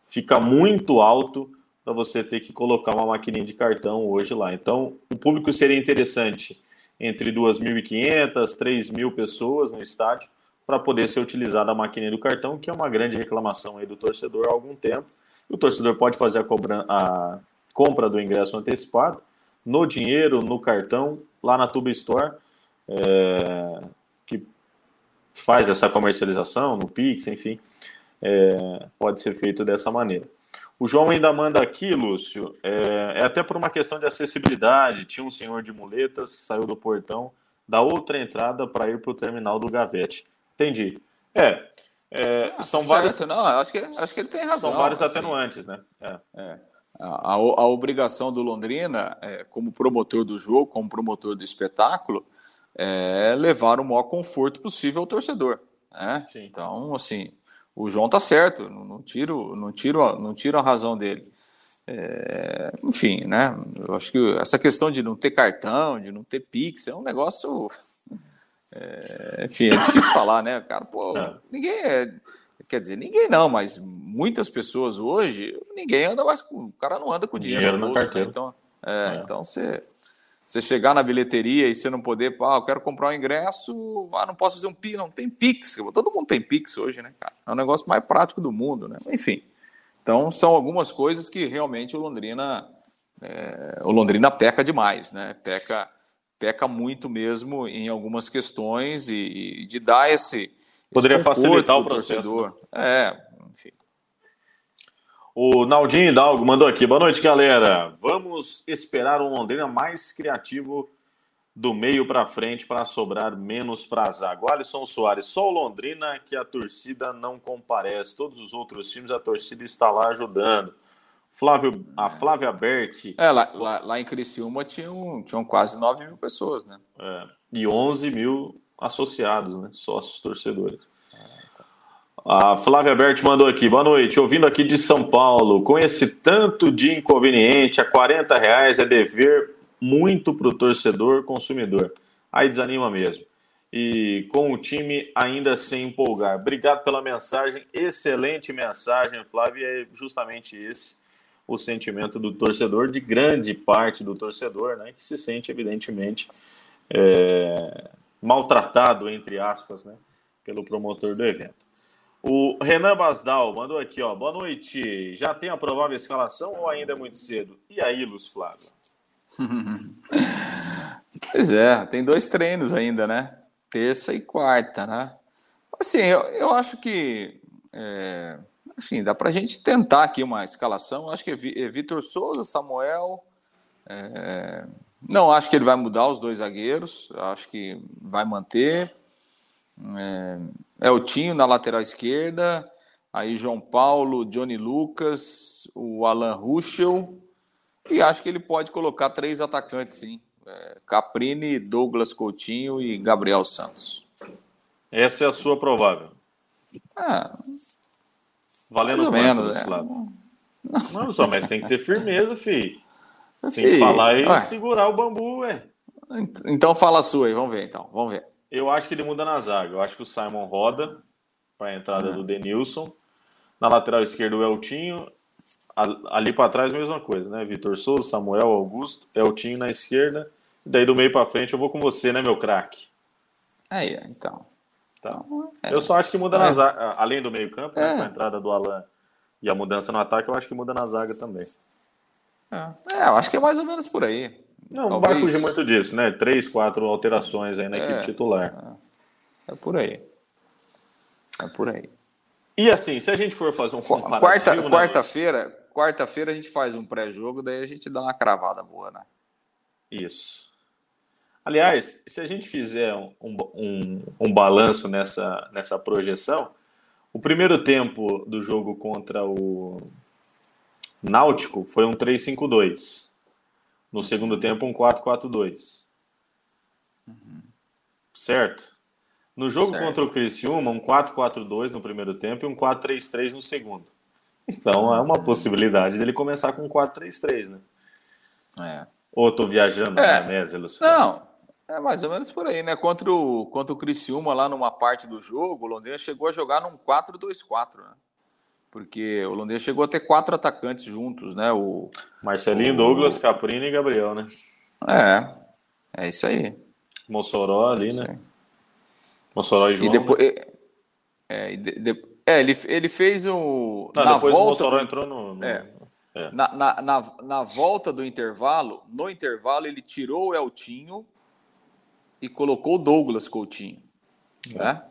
fica muito alto para você ter que colocar uma maquininha de cartão hoje lá. Então, o público seria interessante entre 2.500, 3.000 pessoas no estádio para poder ser utilizada a maquininha do cartão, que é uma grande reclamação aí do torcedor há algum tempo. o torcedor pode fazer a, cobrança compra do ingresso antecipado, no dinheiro, no cartão, lá na Tuba Store, é, que faz essa comercialização, no Pix, enfim, é, pode ser feito dessa maneira. O João ainda manda aqui, Lúcio, é, é, até por uma questão de acessibilidade. Tinha um senhor de muletas que saiu do portão da outra entrada para ir para o terminal do Gavete. Entendi. É, é ah, são certo. vários. Não, acho que, acho que ele tem razão. São vários assim. atenuantes, né? É. é a, a, obrigação do Londrina, é, como promotor do jogo, como promotor do espetáculo, é levar o maior conforto possível ao torcedor. Né? Então, assim, o João tá certo, não, não, tiro, não, tiro, não tiro a razão dele. É, enfim, né? Eu acho que essa questão de não ter cartão, de não ter Pix, é um negócio. É, enfim, é difícil falar, né? Cara, pô, é. ninguém é. Quer dizer, ninguém não, mas muitas pessoas hoje, ninguém anda mais com. O cara não anda com dinheiro, dinheiro no bolso, né? carteira. Né? Então, é, é, então você. Você chegar na bilheteria e você não poder, ah, eu quero comprar um ingresso, ah, não posso fazer um Pix, não tem Pix. Todo mundo tem Pix hoje, né, cara? É o negócio mais prático do mundo, né? Enfim. Então, são algumas coisas que realmente o Londrina, é, o Londrina peca demais, né? Peca, peca muito mesmo em algumas questões e, e de dar esse. Poderia facilitar o processo. Né? É, enfim. O Naldinho Hidalgo mandou aqui. Boa noite, galera. Vamos esperar um Londrina mais criativo do meio para frente para sobrar menos para zaga. Alisson Soares, só o Londrina que a torcida não comparece. Todos os outros times a torcida está lá ajudando. Flávio, a Flávia Berti. É, lá, lá, lá em Criciúma tinham, tinham quase 9 mil pessoas, né? É, e 11 mil associados, né? Sócios torcedores. A Flávia Berti mandou aqui, boa noite, ouvindo aqui de São Paulo, com esse tanto de inconveniente, a 40 reais é dever muito para o torcedor consumidor. Aí desanima mesmo. E com o time ainda sem empolgar. Obrigado pela mensagem, excelente mensagem, Flávio. É justamente esse o sentimento do torcedor, de grande parte do torcedor, né, que se sente, evidentemente, é, maltratado, entre aspas, né, pelo promotor do evento. O Renan Basdal mandou aqui, ó. Boa noite. Já tem a provável escalação ou ainda é muito cedo? E aí, Luz Flávio? pois é, tem dois treinos ainda, né? Terça e quarta, né? Assim, eu, eu acho que. É, enfim, dá para a gente tentar aqui uma escalação. Eu acho que é, é Vitor Souza, Samuel. É, não acho que ele vai mudar os dois zagueiros. Acho que vai manter. É, é o Tinho na lateral esquerda. Aí João Paulo, Johnny Lucas, o Alan Ruschel e acho que ele pode colocar três atacantes, sim. É, Caprini, Douglas Coutinho e Gabriel Santos. Essa é a sua provável. Ah, Valendo mais ou menos, é. lado. Não, só, mas tem que ter firmeza, filho. Tem que falar e Ué. segurar o bambu, ué. Então fala a sua aí, vamos ver então. Vamos ver. Eu acho que ele muda na zaga. Eu acho que o Simon roda para a entrada do Denilson. Na lateral esquerda, o Eltinho ali para trás, mesma coisa, né? Vitor Souza, Samuel, Augusto, Eltinho na esquerda. E daí do meio para frente eu vou com você, né, meu craque? Aí, então. Tá. Então, é. Eu só acho que muda é. na zaga, além do meio-campo, né, é. com a entrada do Alan e a mudança no ataque, eu acho que muda na zaga também. É, é eu acho que é mais ou menos por aí. Não, Talvez... vai fugir muito disso, né? Três, quatro alterações aí na equipe é. titular. É. é por aí. É por aí. E assim, se a gente for fazer um comparativo... Quarta, quarta-feira, quarta-feira a gente faz um pré-jogo, daí a gente dá uma cravada boa, né? Isso. Aliás, se a gente fizer um, um, um balanço nessa, nessa projeção, o primeiro tempo do jogo contra o Náutico foi um 3-5-2. No segundo tempo, um 4-4-2. Uhum. Certo? No jogo certo. contra o Criciúma, um 4-4-2 no primeiro tempo e um 4-3-3 no segundo. Então é uma possibilidade dele começar com 4-3-3, né? É. Ou tô viajando é. na mesa, Luciano? Não, é mais ou menos por aí, né? Contra o, contra o Criciúma, lá numa parte do jogo, o Londrina chegou a jogar num 4-2-4, né? Porque o Londrina chegou a ter quatro atacantes juntos, né? O Marcelinho, o... Douglas, Caprini e Gabriel, né? É, é isso aí. Mossoró ali, é né? Mossoró e João. E depois, né? é, é, de, é, ele, ele fez o. Não, na depois volta o Mossoró entrou no. no... É. É. Na, na, na, na, volta do intervalo, no intervalo, ele tirou o Eltinho e colocou o Douglas Coutinho. Né?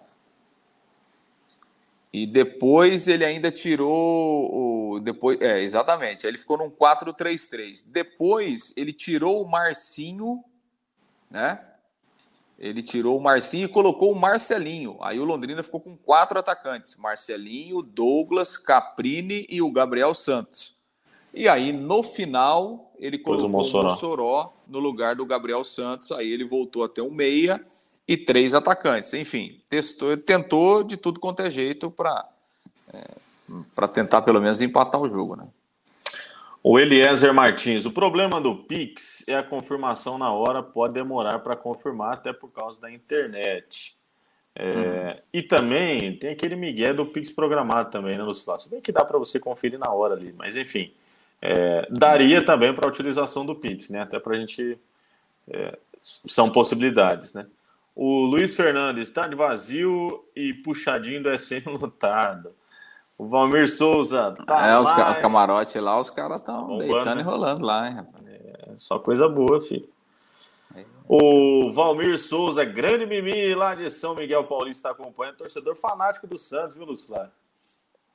E depois ele ainda tirou o. Depois, é, exatamente. Ele ficou num 4-3-3. Depois ele tirou o Marcinho, né? Ele tirou o Marcinho e colocou o Marcelinho. Aí o Londrina ficou com quatro atacantes: Marcelinho, Douglas, Caprini e o Gabriel Santos. E aí, no final, ele colocou o Mossoró. o Mossoró no lugar do Gabriel Santos. Aí ele voltou a ter um meia e três atacantes. Enfim, testou, tentou de tudo quanto é jeito para para tentar pelo menos empatar o jogo, né? O Eliezer Martins, o problema do Pix é a confirmação na hora, pode demorar para confirmar, até por causa da internet. É, E também tem aquele migué do Pix programado também, né, Lucila? Se bem que dá para você conferir na hora ali, mas enfim, é, daria também para a utilização do Pix, né? Até para a gente. é, são possibilidades, né? O Luiz Fernandes está de vazio e puxadinho do SM lotado. O Valmir Souza tá é, os lá, ca- o camarote lá, os caras estão deitando né? e rolando lá, hein, rapaz? Só coisa boa, filho. O Valmir Souza, grande Mimi lá de São Miguel Paulista, está acompanhando. Torcedor fanático do Santos, viu, Lucilar?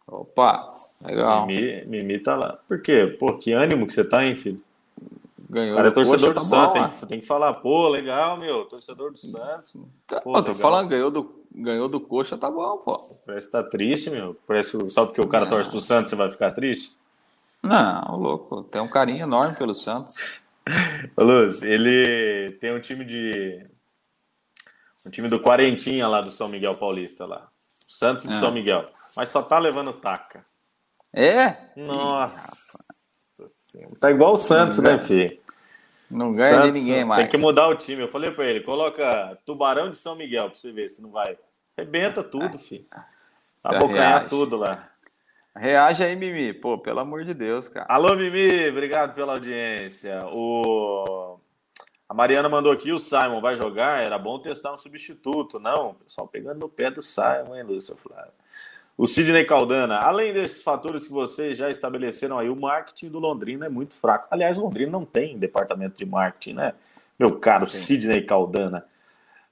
Opa, legal. Mimi, Mimi tá lá. Por quê? Pô, que ânimo que você tá, hein, filho? Ganhou. Cara é do torcedor Coxa, do tá Santos, tem, que- tem que falar, pô, legal, meu, torcedor do Santos. Tá, Pô, tô legal. falando, ganhou do, ganhou do Coxa, tá bom, pô. Parece que tá triste, meu. Parece que só porque o cara Não. torce pro Santos você vai ficar triste. Não, louco, tem um carinho enorme pelo Santos. Ô, Luz, ele tem um time de. Um time do Quarentinha lá do São Miguel Paulista lá. Santos de Ah. São Miguel. Mas só tá levando taca. É? Nossa. Senhora. Tá igual o Santos, né, filho? Não ganha Santos, de ninguém mais. Tem que mudar o time. Eu falei pra ele, coloca Tubarão de São Miguel pra você ver se não vai. Rebenta tudo, filho. Se Abocanhar tudo lá. Reage aí, Mimi. Pô, pelo amor de Deus, cara. Alô, Mimi, obrigado pela audiência. O... A Mariana mandou aqui, o Simon vai jogar, era bom testar um substituto. Não, pessoal, pegando no pé do Simon, hein, Lúcio Flávio? O Sidney Caldana, além desses fatores que vocês já estabeleceram aí, o marketing do Londrina é muito fraco. Aliás, o Londrina não tem departamento de marketing, né? Meu caro Sim. Sidney Caldana.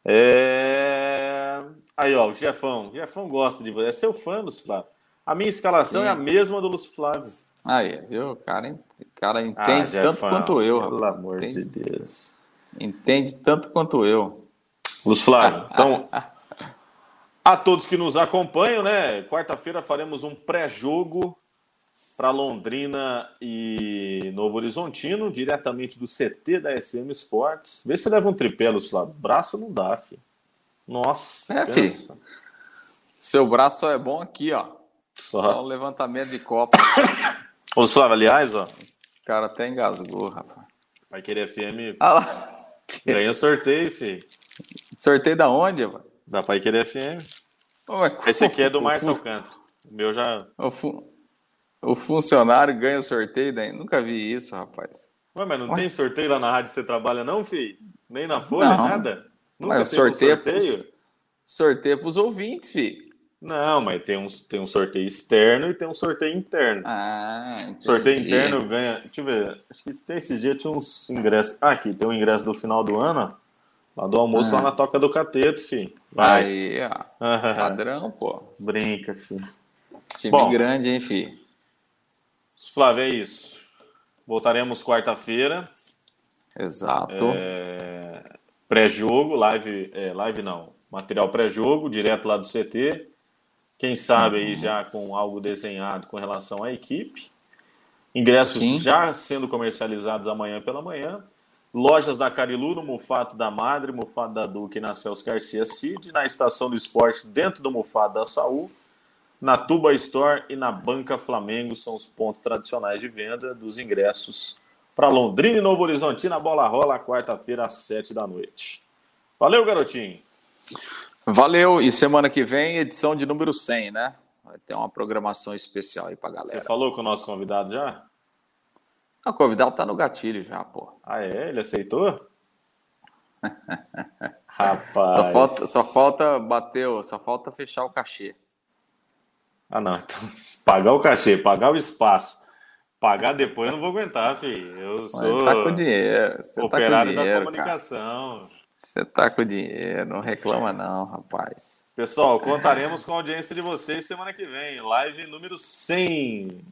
É... Aí, ó, o Jefão. O Jefão gosta de você. É seu fã, Lúcio Flávio. A minha escalação Sim. é a mesma do Lúcio Flávio. Aí, viu? O cara, cara entende Ah, tanto Jefão, quanto eu, Pelo rapaz. amor Entende, de Deus. entende tanto quanto eu. Lúcio Flávio, então, a todos que nos acompanham, né? Quarta-feira faremos um pré-jogo para Londrina e Novo Horizontino, diretamente do CT da SM Sports. Vê se leva um tripé, Lúcio Flávio. Braço não dá, filho. Nossa. É, pensa. Seu braço só é bom aqui, ó. Só Só. um levantamento de copo. Ô, Flávio, aliás, ó, O cara até engasgou, rapaz. vai querer FM Ah lá. ganha sorteio, filho. Sorteio da onde, mano? Da Pai Querer FM. Esse aqui é do Márcio Alcântara. O meu já. O, fun- o funcionário ganha o sorteio daí? Nunca vi isso, rapaz. Ué, mas não Ué? tem sorteio lá na rádio que você trabalha, não, filho? Nem na Folha, Não. nada? Nunca Mas o teve um sorteio é pros- sorteio? Sorteio pros ouvintes, filho. Não, mas tem um, tem um sorteio externo e tem um sorteio interno. Ah, entendi. sorteio interno ganha. Deixa eu ver. Acho que tem esses dias tinha uns ingressos. Ah, aqui, tem um ingresso do final do ano, ó. Lá do almoço, Ah. lá na Toca do Cateto, filho. Vai. Aí, ó. Padrão, pô. Brinca, filho. Time Bom. grande, hein, filho? Flávio, é isso. Voltaremos quarta-feira. Exato. É, pré-jogo, live, é, live não, material pré-jogo, direto lá do CT. Quem sabe Uhum. aí já com algo desenhado com relação à equipe. Ingressos Sim. já sendo comercializados amanhã pela manhã. Lojas da Carilu, no Mufato da Madre, Mufato da Duque e na Celso Garcia Cid. Na Estação do Esporte, dentro do Mufato da Saúl. Na Tuba Store e na Banca Flamengo são os pontos tradicionais de venda dos ingressos para Londrina e Novo Horizonte. Na bola rola, quarta-feira, às sete da noite. Valeu, garotinho. Valeu. E semana que vem, edição de número 100, né? Vai ter uma programação especial aí pra Você galera. falou com o nosso convidado já? O convidado tá no gatilho já, pô. Ah, é? Ele aceitou? Rapaz. Só falta, só falta bater, só falta fechar o cachê. Ah, não. Então, pagar o cachê, pagar o espaço. Pagar depois eu não vou aguentar, filho. Eu sou tá com dinheiro. Você tá com operário dinheiro, da cara. comunicação. Você tá com dinheiro, não reclama não, rapaz. Pessoal, contaremos com a audiência de vocês semana que vem. Live número 100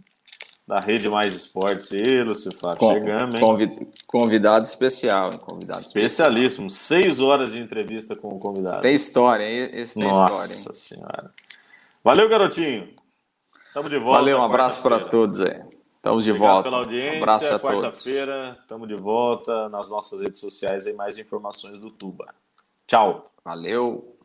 da Rede Mais Esportes. E, Lúcio Flávio, Com- chegamos, hein? convi- convidado especial, hein? Convidado especial. Especialíssimo. Seis horas de entrevista com o convidado. Tem história, hein? Esse tem Nossa história, hein? Senhora. Valeu, garotinho. Tamo de volta. Valeu, um abraço para todos aí. Estamos de Obrigado volta. pela audiência. Um abraço a todos. Quarta-feira, estamos de volta nas nossas redes sociais e mais informações do Tuba. Tchau. Valeu.